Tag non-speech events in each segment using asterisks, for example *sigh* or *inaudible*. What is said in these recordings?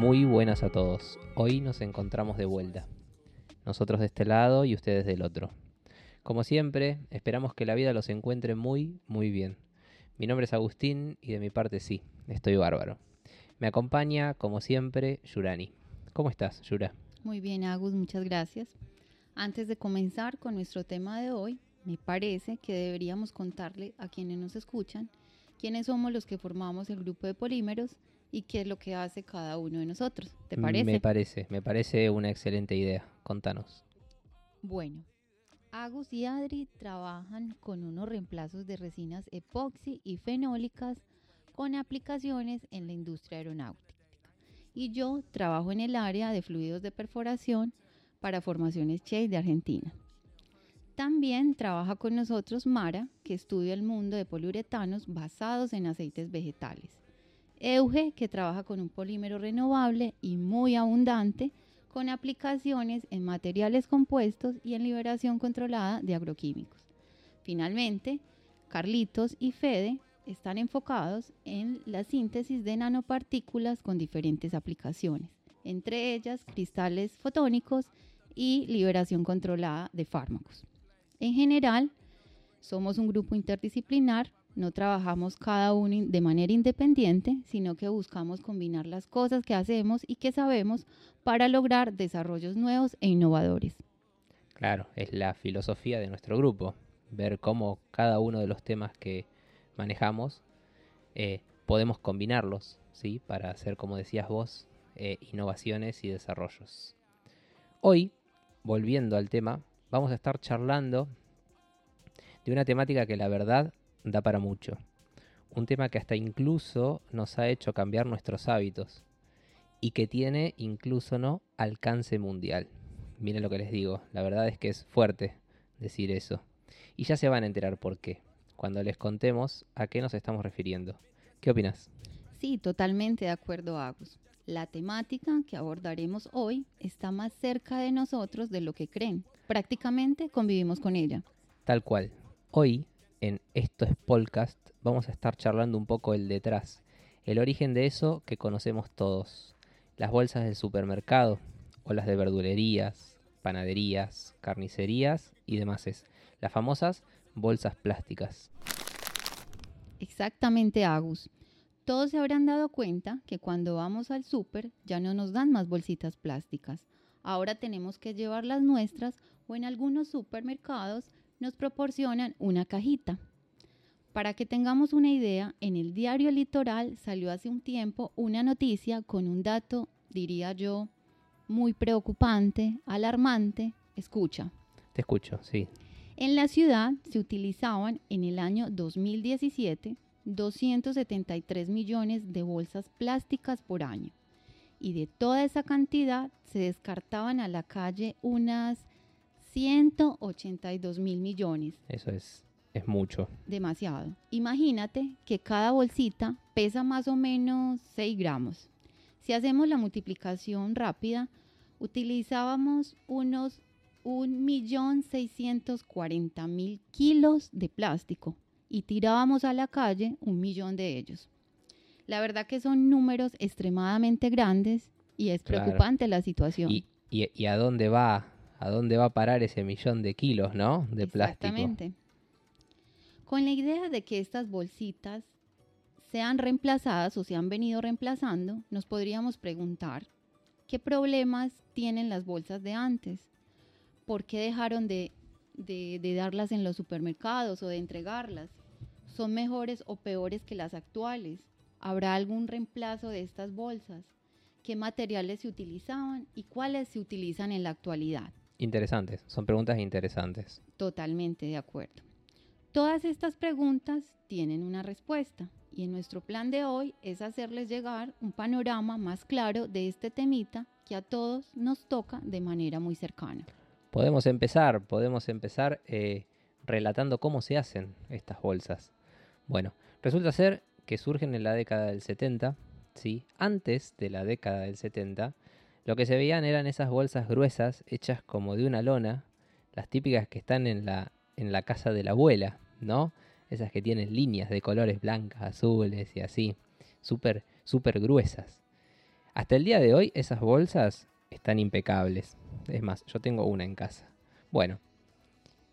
Muy buenas a todos. Hoy nos encontramos de vuelta. Nosotros de este lado y ustedes del otro. Como siempre, esperamos que la vida los encuentre muy, muy bien. Mi nombre es Agustín y de mi parte sí, estoy bárbaro. Me acompaña, como siempre, Yurani. ¿Cómo estás, Yura? Muy bien, Agus, muchas gracias. Antes de comenzar con nuestro tema de hoy, me parece que deberíamos contarle a quienes nos escuchan quiénes somos los que formamos el grupo de polímeros y qué es lo que hace cada uno de nosotros. ¿Te parece? Me parece, me parece una excelente idea. Contanos. Bueno, Agus y Adri trabajan con unos reemplazos de resinas epoxi y fenólicas con aplicaciones en la industria aeronáutica. Y yo trabajo en el área de fluidos de perforación para formaciones Chase de Argentina. También trabaja con nosotros Mara, que estudia el mundo de poliuretanos basados en aceites vegetales. Euge, que trabaja con un polímero renovable y muy abundante, con aplicaciones en materiales compuestos y en liberación controlada de agroquímicos. Finalmente, Carlitos y Fede están enfocados en la síntesis de nanopartículas con diferentes aplicaciones, entre ellas cristales fotónicos y liberación controlada de fármacos. En general, somos un grupo interdisciplinar, no trabajamos cada uno de manera independiente, sino que buscamos combinar las cosas que hacemos y que sabemos para lograr desarrollos nuevos e innovadores. Claro, es la filosofía de nuestro grupo, ver cómo cada uno de los temas que manejamos eh, podemos combinarlos, ¿sí? Para hacer, como decías vos, eh, innovaciones y desarrollos. Hoy, volviendo al tema, vamos a estar charlando de una temática que la verdad da para mucho. Un tema que hasta incluso nos ha hecho cambiar nuestros hábitos y que tiene incluso no alcance mundial. Miren lo que les digo, la verdad es que es fuerte decir eso. Y ya se van a enterar por qué, cuando les contemos a qué nos estamos refiriendo. ¿Qué opinas? Sí, totalmente de acuerdo, Agus. La temática que abordaremos hoy está más cerca de nosotros de lo que creen. Prácticamente convivimos con ella. Tal cual. Hoy, en Esto es Podcast, vamos a estar charlando un poco el detrás, el origen de eso que conocemos todos. Las bolsas del supermercado, o las de verdulerías, panaderías, carnicerías y demás. Las famosas bolsas plásticas. Exactamente, Agus. Todos se habrán dado cuenta que cuando vamos al súper ya no nos dan más bolsitas plásticas. Ahora tenemos que llevar las nuestras o en algunos supermercados nos proporcionan una cajita. Para que tengamos una idea, en el diario Litoral salió hace un tiempo una noticia con un dato, diría yo, muy preocupante, alarmante. Escucha. Te escucho, sí. En la ciudad se utilizaban en el año 2017 273 millones de bolsas plásticas por año. Y de toda esa cantidad se descartaban a la calle unas 182 mil millones. Eso es, es mucho. Demasiado. Imagínate que cada bolsita pesa más o menos 6 gramos. Si hacemos la multiplicación rápida, utilizábamos unos 1.640.000 kilos de plástico y tirábamos a la calle un millón de ellos. La verdad que son números extremadamente grandes y es preocupante la situación. ¿Y, y, a dónde va a dónde va a parar ese millón de kilos, ¿no? De plástico. Exactamente. Con la idea de que estas bolsitas sean reemplazadas o se han venido reemplazando, nos podríamos preguntar qué problemas tienen las bolsas de antes, por qué dejaron de, de darlas en los supermercados o de entregarlas, son mejores o peores que las actuales, habrá algún reemplazo de estas bolsas, qué materiales se utilizaban y cuáles se utilizan en la actualidad. Interesantes, son preguntas interesantes. Totalmente de acuerdo. Todas estas preguntas tienen una respuesta y en nuestro plan de hoy es hacerles llegar un panorama más claro de este temita que a todos nos toca de manera muy cercana. Podemos empezar, podemos empezar eh, relatando cómo se hacen estas bolsas. Bueno, resulta ser que surgen en la década del 70, ¿sí? Antes de la década del 70, lo que se veían eran esas bolsas gruesas hechas como de una lona, las típicas que están en la, en la casa de la abuela, ¿no? Esas que tienen líneas de colores blancas, azules y así, súper, súper gruesas. Hasta el día de hoy esas bolsas están impecables. Es más, yo tengo una en casa. Bueno,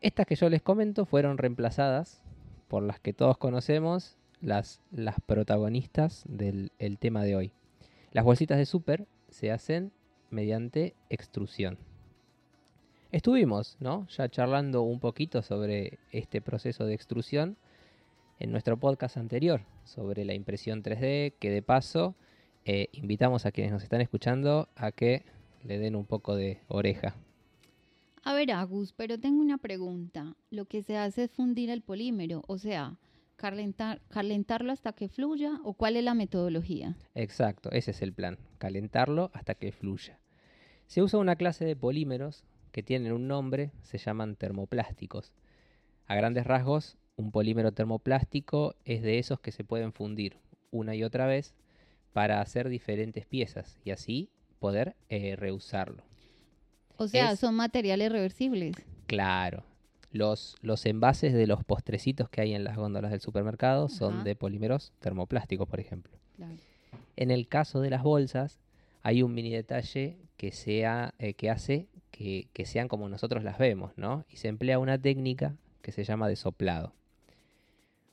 estas que yo les comento fueron reemplazadas por las que todos conocemos, las, las protagonistas del el tema de hoy. Las bolsitas de súper se hacen mediante extrusión. Estuvimos, ¿no? Ya charlando un poquito sobre este proceso de extrusión en nuestro podcast anterior sobre la impresión 3D, que de paso eh, invitamos a quienes nos están escuchando a que le den un poco de oreja. A ver, Agus, pero tengo una pregunta. Lo que se hace es fundir el polímero, o sea, calentar, calentarlo hasta que fluya, o cuál es la metodología. Exacto, ese es el plan, calentarlo hasta que fluya. Se usa una clase de polímeros que tienen un nombre, se llaman termoplásticos. A grandes rasgos, un polímero termoplástico es de esos que se pueden fundir una y otra vez para hacer diferentes piezas y así poder eh, reusarlo. O sea, Es- son materiales reversibles. Claro, los, los envases de los postrecitos que hay en las góndolas del supermercado son Ajá. de polímeros termoplásticos, por ejemplo. Claro. En el caso de las bolsas, hay un mini detalle que, sea, eh, que hace que, que sean como nosotros las vemos, ¿no? Y se emplea una técnica que se llama desoplado.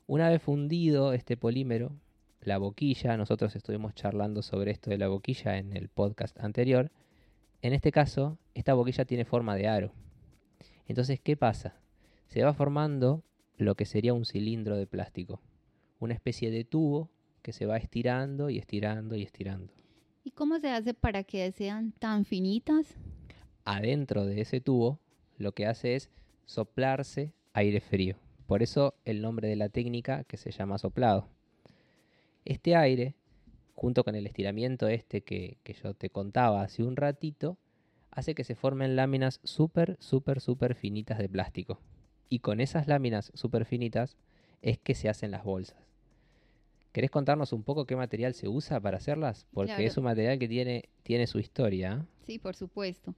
Una vez fundido este polímero, la boquilla, nosotros estuvimos charlando sobre esto de la boquilla en el podcast anterior. En este caso, esta boquilla tiene forma de aro. Entonces, ¿qué pasa? Se va formando lo que sería un cilindro de plástico, una especie de tubo que se va estirando y estirando y estirando. ¿Y cómo se hace para que sean tan finitas? Adentro de ese tubo, lo que hace es soplarse aire frío. Por eso el nombre de la técnica que se llama soplado. Este aire, junto con el estiramiento este que, que yo te contaba hace un ratito, hace que se formen láminas súper, súper, súper finitas de plástico. Y con esas láminas súper finitas es que se hacen las bolsas. ¿Querés contarnos un poco qué material se usa para hacerlas? Porque Claro. es un material que tiene, tiene su historia. Sí, por supuesto.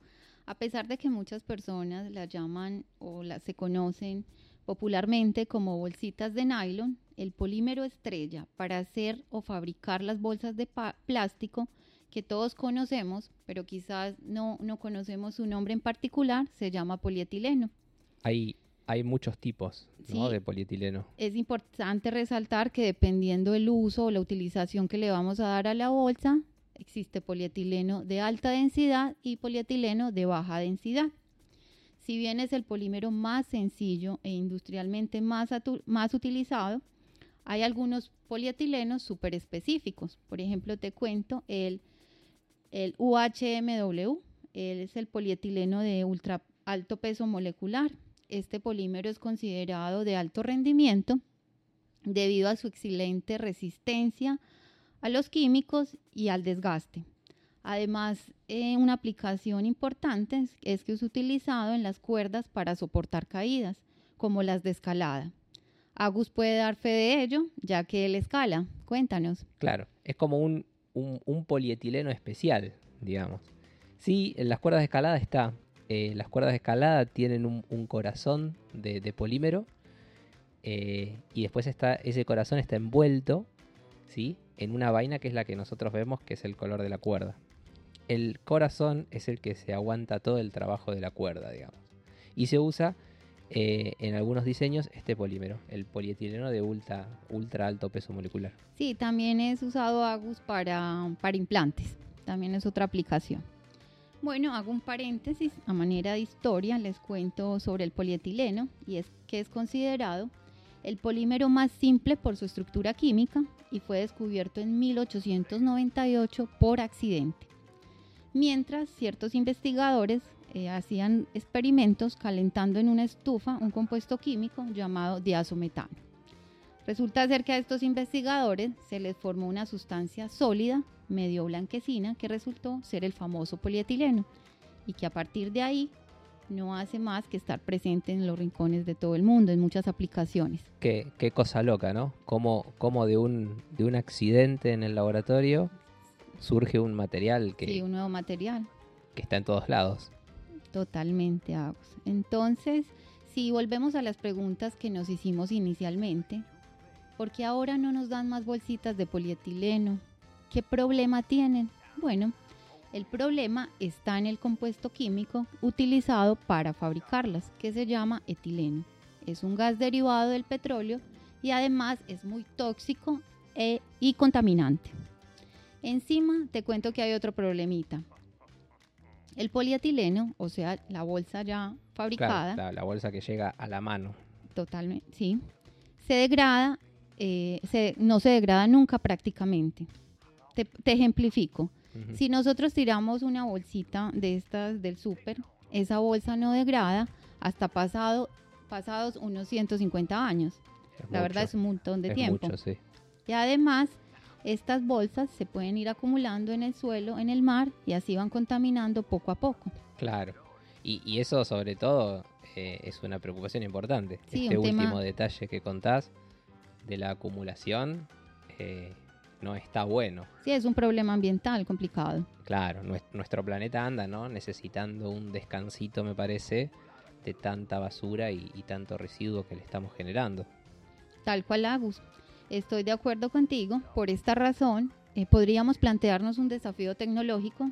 A pesar de que muchas personas la llaman o la, se conocen popularmente como bolsitas de nylon, el polímero estrella para hacer o fabricar las bolsas de plástico que todos conocemos, pero quizás no, no conocemos su nombre en particular, se llama polietileno. Hay, hay muchos tipos ¿no? Sí. de polietileno. Es importante resaltar que dependiendo del uso o la utilización que le vamos a dar a la bolsa, existe polietileno de alta densidad y polietileno de baja densidad. Si bien es el polímero más sencillo e industrialmente más, más utilizado, hay algunos polietilenos súper específicos. Por ejemplo, te cuento el, el UHMW, él es el polietileno de ultra alto peso molecular. Este polímero es considerado de alto rendimiento debido a su excelente resistencia a los químicos y al desgaste. Además, eh, una aplicación importante es, que es utilizado en las cuerdas para soportar caídas, como las de escalada. Agus puede dar fe de ello, ya que él escala. Cuéntanos. Claro, es como un, un- un polietileno especial, digamos. Sí, en las cuerdas de escalada está. Eh, las cuerdas de escalada tienen un, corazón de, de polímero eh, y después está, ese corazón está envuelto ¿sí? en una vaina que es la que nosotros vemos, que es el color de la cuerda. El corazón es el que se aguanta todo el trabajo de la cuerda, digamos. Y se usa eh, en algunos diseños este polímero, el polietileno de ultra, ultra alto peso molecular. Sí, también es usado Agus para, para implantes. También es otra aplicación. Bueno, hago un paréntesis. A manera de historia les cuento sobre el polietileno y es que es considerado el polímero más simple por su estructura química y fue descubierto en 1898 por accidente. Mientras ciertos investigadores eh, hacían experimentos calentando en una estufa un compuesto químico llamado diazometano. Resulta ser que a estos investigadores se les formó una sustancia sólida, medio blanquecina, que resultó ser el famoso polietileno y que a partir de ahí no hace más que estar presente en los rincones de todo el mundo, en muchas aplicaciones. Qué, qué cosa loca, ¿no? Cómo, cómo de, un, de un accidente en el laboratorio surge un material que, Sí, un nuevo material. que está en todos lados. Totalmente, Agus. Entonces, si volvemos a las preguntas que nos hicimos inicialmente, ¿por qué ahora no nos dan más bolsitas de polietileno? ¿Qué problema tienen? Bueno, el problema está en el compuesto químico utilizado para fabricarlas, que se llama etileno. Es un gas derivado del petróleo y además es muy tóxico e- y contaminante. Encima te cuento que hay otro problemita. El polietileno, o sea, la bolsa ya fabricada, Claro, la, la bolsa que llega a la mano. totalmente, sí, se degrada, eh, se- no se degrada nunca prácticamente. Te, te ejemplifico. Si nosotros tiramos una bolsita de estas del súper, esa bolsa no degrada hasta pasado, pasados unos 150 años. Es La verdad es un montón de es tiempo. mucho, sí. Y además, estas bolsas se pueden ir acumulando en el suelo, en el mar, y así van contaminando poco a poco. Claro. Y, y eso sobre todo eh, es una preocupación importante. Sí, este un tema- último detalle que contás de la acumulación eh, no está bueno. Sí, es un problema ambiental complicado. Claro, nues- nuestro planeta anda, ¿no? Necesitando un descansito, me parece, de tanta basura y, y tanto residuo que le estamos generando. Tal cual, Agus. Estoy de acuerdo contigo. Por esta razón, eh, podríamos plantearnos un desafío tecnológico.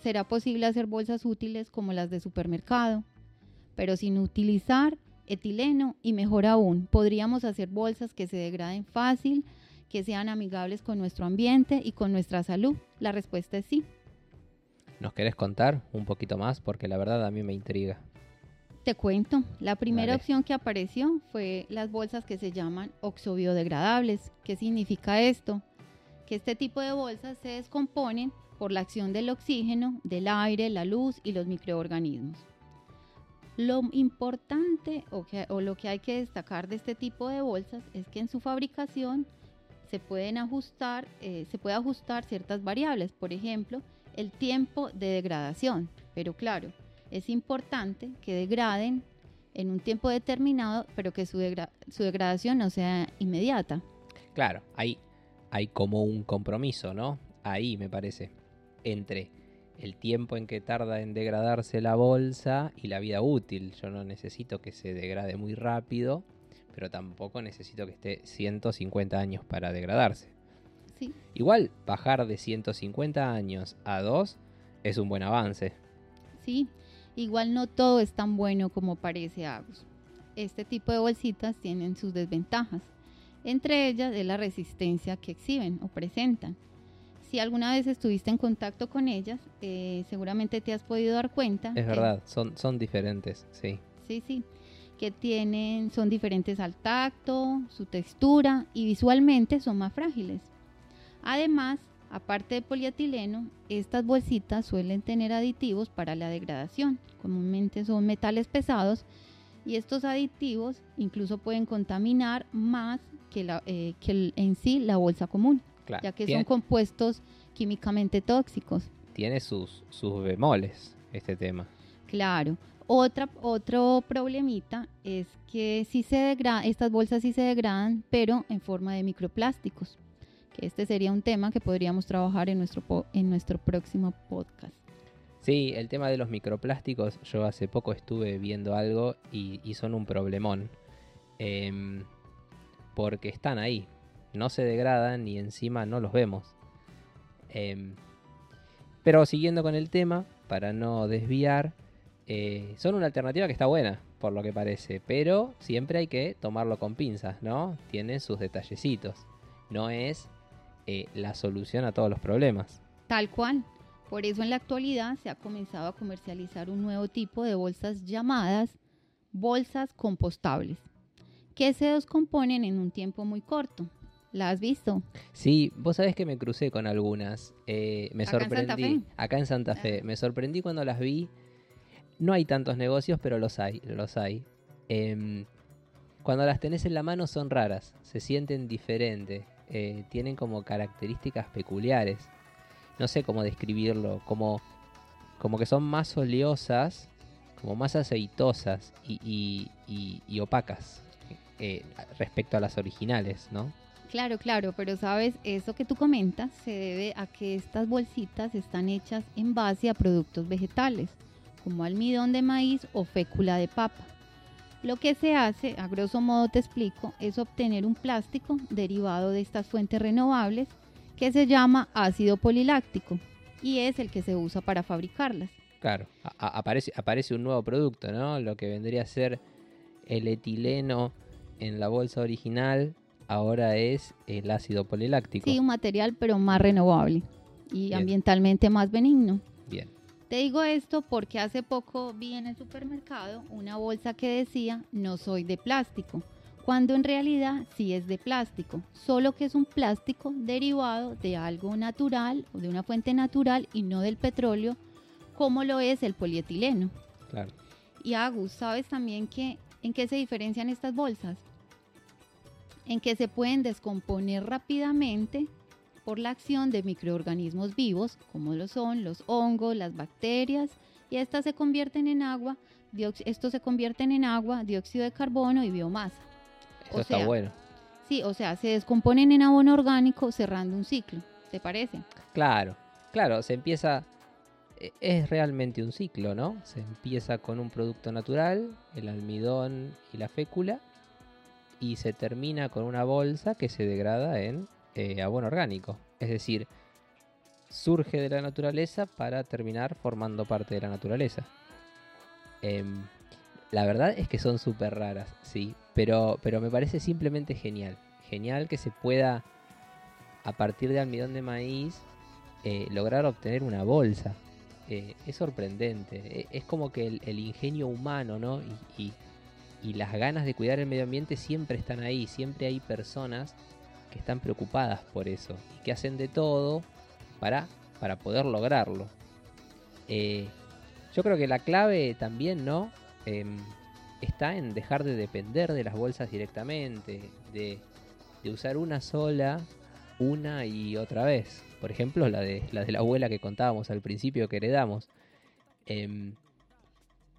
¿Será posible hacer bolsas útiles como las de supermercado? Pero sin utilizar etileno y mejor aún, podríamos hacer bolsas que se degraden fácil, que sean amigables con nuestro ambiente y con nuestra salud. La respuesta es sí. ¿Nos querés contar un poquito más? Porque la verdad a mí me intriga. Te cuento, la primera opción que apareció fue las bolsas que se llaman oxobiodegradables. ¿Qué significa esto? Que este tipo de bolsas se descomponen por la acción del oxígeno, del aire, la luz y los microorganismos. Lo importante o, que- o lo que hay que destacar de este tipo de bolsas es que en su fabricación se pueden ajustar, eh, se puede ajustar ciertas variables, por ejemplo, el tiempo de degradación. Pero claro, es importante que degraden en un tiempo determinado, pero que su, degra- su degradación no sea inmediata. Claro, hay, hay como un compromiso, ¿no? Ahí me parece. Entre el tiempo en que tarda en degradarse la bolsa y la vida útil. Yo no necesito que se degrade muy rápido, pero tampoco necesito que esté 150 años para degradarse. Sí, Igual, bajar de 150 años a 2 es un buen avance. sí. Igual no todo es tan bueno como parece Agus. Este tipo de bolsitas tienen sus desventajas. Entre ellas es la resistencia que exhiben o presentan. Si alguna vez estuviste en contacto con ellas, eh, seguramente te has podido dar cuenta. Es que- verdad, son, son diferentes, sí. Sí, sí. Que tienen, son diferentes al tacto, su textura y visualmente son más frágiles. Además, aparte de polietileno, estas bolsitas suelen tener aditivos para la degradación. Comúnmente son metales pesados y estos aditivos incluso pueden contaminar más que, la, eh, que el- en sí la bolsa común, Claro. ya que Tiene- son compuestos químicamente tóxicos. tiene sus, sus bemoles este tema. Claro. Otra, otro problemita es que sí se degra- estas bolsas sí se degradan, pero en forma de microplásticos. Que este sería un tema que podríamos trabajar en nuestro, en nuestro próximo podcast. Sí, el tema de los microplásticos, yo hace poco estuve viendo algo y, y son un problemón. Em, porque están ahí, no se degradan y encima no los vemos. Em, pero siguiendo con el tema, para no desviar, eh, son una alternativa que está buena, por lo que parece, pero siempre hay que tomarlo con pinzas, ¿no? Tienen sus detallecitos. No es eh, la solución a todos los problemas. Tal cual. Por eso en la actualidad se ha comenzado a comercializar un nuevo tipo de bolsas llamadas bolsas compostables, que se descomponen en un tiempo muy corto. ¿La has visto? Sí, vos sabés que me crucé con algunas. eh, me Acá en Santa sorprendí. Fe. Acá en Santa Fe. Ah. Me sorprendí cuando las vi. No hay tantos negocios, pero los hay, los hay. Em, cuando las tenés en la mano son raras, se sienten diferentes, eh, tienen como características peculiares. No sé cómo describirlo, como, como que son más oleosas, como más aceitosas y, opacas eh, respecto a las originales, ¿no? Claro, claro, pero sabes, eso que tú comentas se debe a que estas bolsitas están hechas en base a productos vegetales, como almidón de maíz o fécula de papa. Lo que se hace, a grosso modo te explico, es obtener un plástico derivado de estas fuentes renovables que se llama ácido poliláctico. y es el que se usa para fabricarlas. Claro, aparece, aparece un nuevo producto, ¿no? Lo que vendría a ser el etileno en la bolsa original ahora es el ácido poliláctico. Sí, un material pero más renovable y ambientalmente más benigno. Te digo esto porque hace poco vi en el supermercado una bolsa que decía no soy de plástico, cuando en realidad sí es de plástico, solo que es un plástico derivado de algo natural o de una fuente natural y no del petróleo, como lo es el polietileno. Claro. Y Agus, ¿sabes también que, en qué se diferencian estas bolsas? En que se pueden descomponer rápidamente por la acción de microorganismos vivos, como lo son los hongos, las bacterias, y estas se convierten en agua, estos se convierten en agua, dióxido de carbono y biomasa. Eso está bueno. Sí, o sea, se descomponen en abono orgánico cerrando un ciclo, ¿te parece? Claro, claro, se empieza, e, es realmente un ciclo, ¿no? Se empieza con un producto natural, el almidón y la fécula, y se termina con una bolsa que se degrada en eh, abono orgánico. Es decir, surge de la naturaleza para terminar formando parte de la naturaleza. Em, la verdad es que son súper raras, sí, pero, pero me parece simplemente genial. Genial que se pueda, a partir de almidón de maíz, eh, lograr obtener una bolsa. Eh, es sorprendente. E, es como que el, ingenio humano, ¿no? y, las ganas de cuidar el medio ambiente siempre están ahí. Siempre hay personas que están preocupadas por eso y que hacen de todo para, para poder lograrlo. Eh, yo creo que la clave también, ¿no? Em, está en dejar de depender de las bolsas directamente, de, usar una sola una y otra vez. Por ejemplo, la de la, de la abuela que contábamos al principio que heredamos. Em,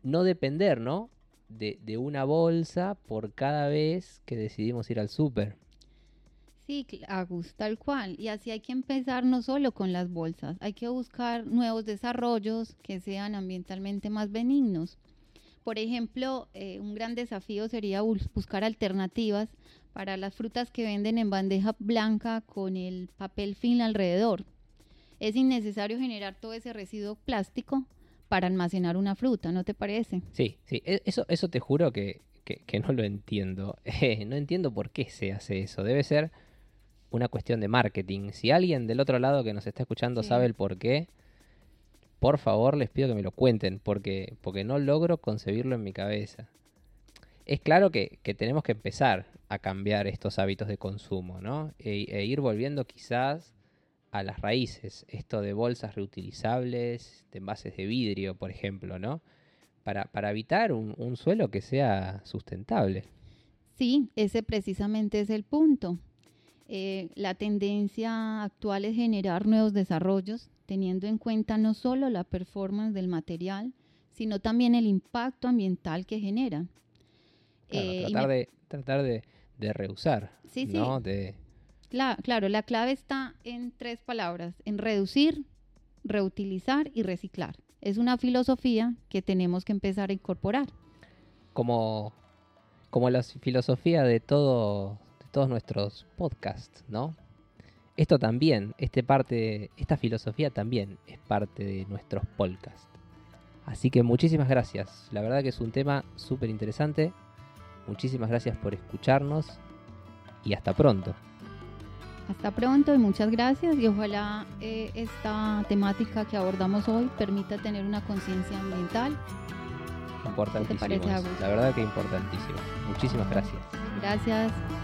no depender, ¿no? De, de, una bolsa por cada vez que decidimos ir al súper. Sí, Agus, tal cual. Y así hay que empezar no solo con las bolsas, hay que buscar nuevos desarrollos que sean ambientalmente más benignos. Por ejemplo, eh, un gran desafío sería buscar alternativas para las frutas que venden en bandeja blanca con el papel film alrededor. Es innecesario generar todo ese residuo plástico para almacenar una fruta, ¿no te parece? Sí, sí, e, eso, eso te juro que, no lo entiendo. *laughs* no entiendo por qué se hace eso. Debe ser una cuestión de marketing. Si alguien del otro lado que nos está escuchando sabe el por qué, por favor les pido que me lo cuenten, porque, porque no logro concebirlo en mi cabeza. Es claro que, tenemos que empezar a cambiar estos hábitos de consumo, ¿no? E, e, ir volviendo quizás a las raíces, esto de bolsas reutilizables, de envases de vidrio, por ejemplo, ¿no? Para, para evitar un, un suelo que sea sustentable. Sí, ese precisamente es el punto. Eh, la tendencia actual es generar nuevos desarrollos, teniendo en cuenta no solo la performance del material, sino también el impacto ambiental que genera. Eh, tratar, de, tratar de, reusar. Sí, ¿no? sí. claro, la clave está en tres palabras, en reducir, reutilizar y reciclar. Es una filosofía que tenemos que empezar a incorporar. Como, como la filosofía de todo todos nuestros podcasts, ¿no? Esto también, este parte, esta filosofía también es parte de nuestros podcasts. Así que muchísimas gracias. La verdad que es un tema súper interesante. Muchísimas gracias por escucharnos y hasta pronto. Hasta pronto y muchas gracias y ojalá eh, esta temática que abordamos hoy permita tener una conciencia ambiental. Importantísimo. la verdad que importantísimo. Muchísimas gracias. Gracias.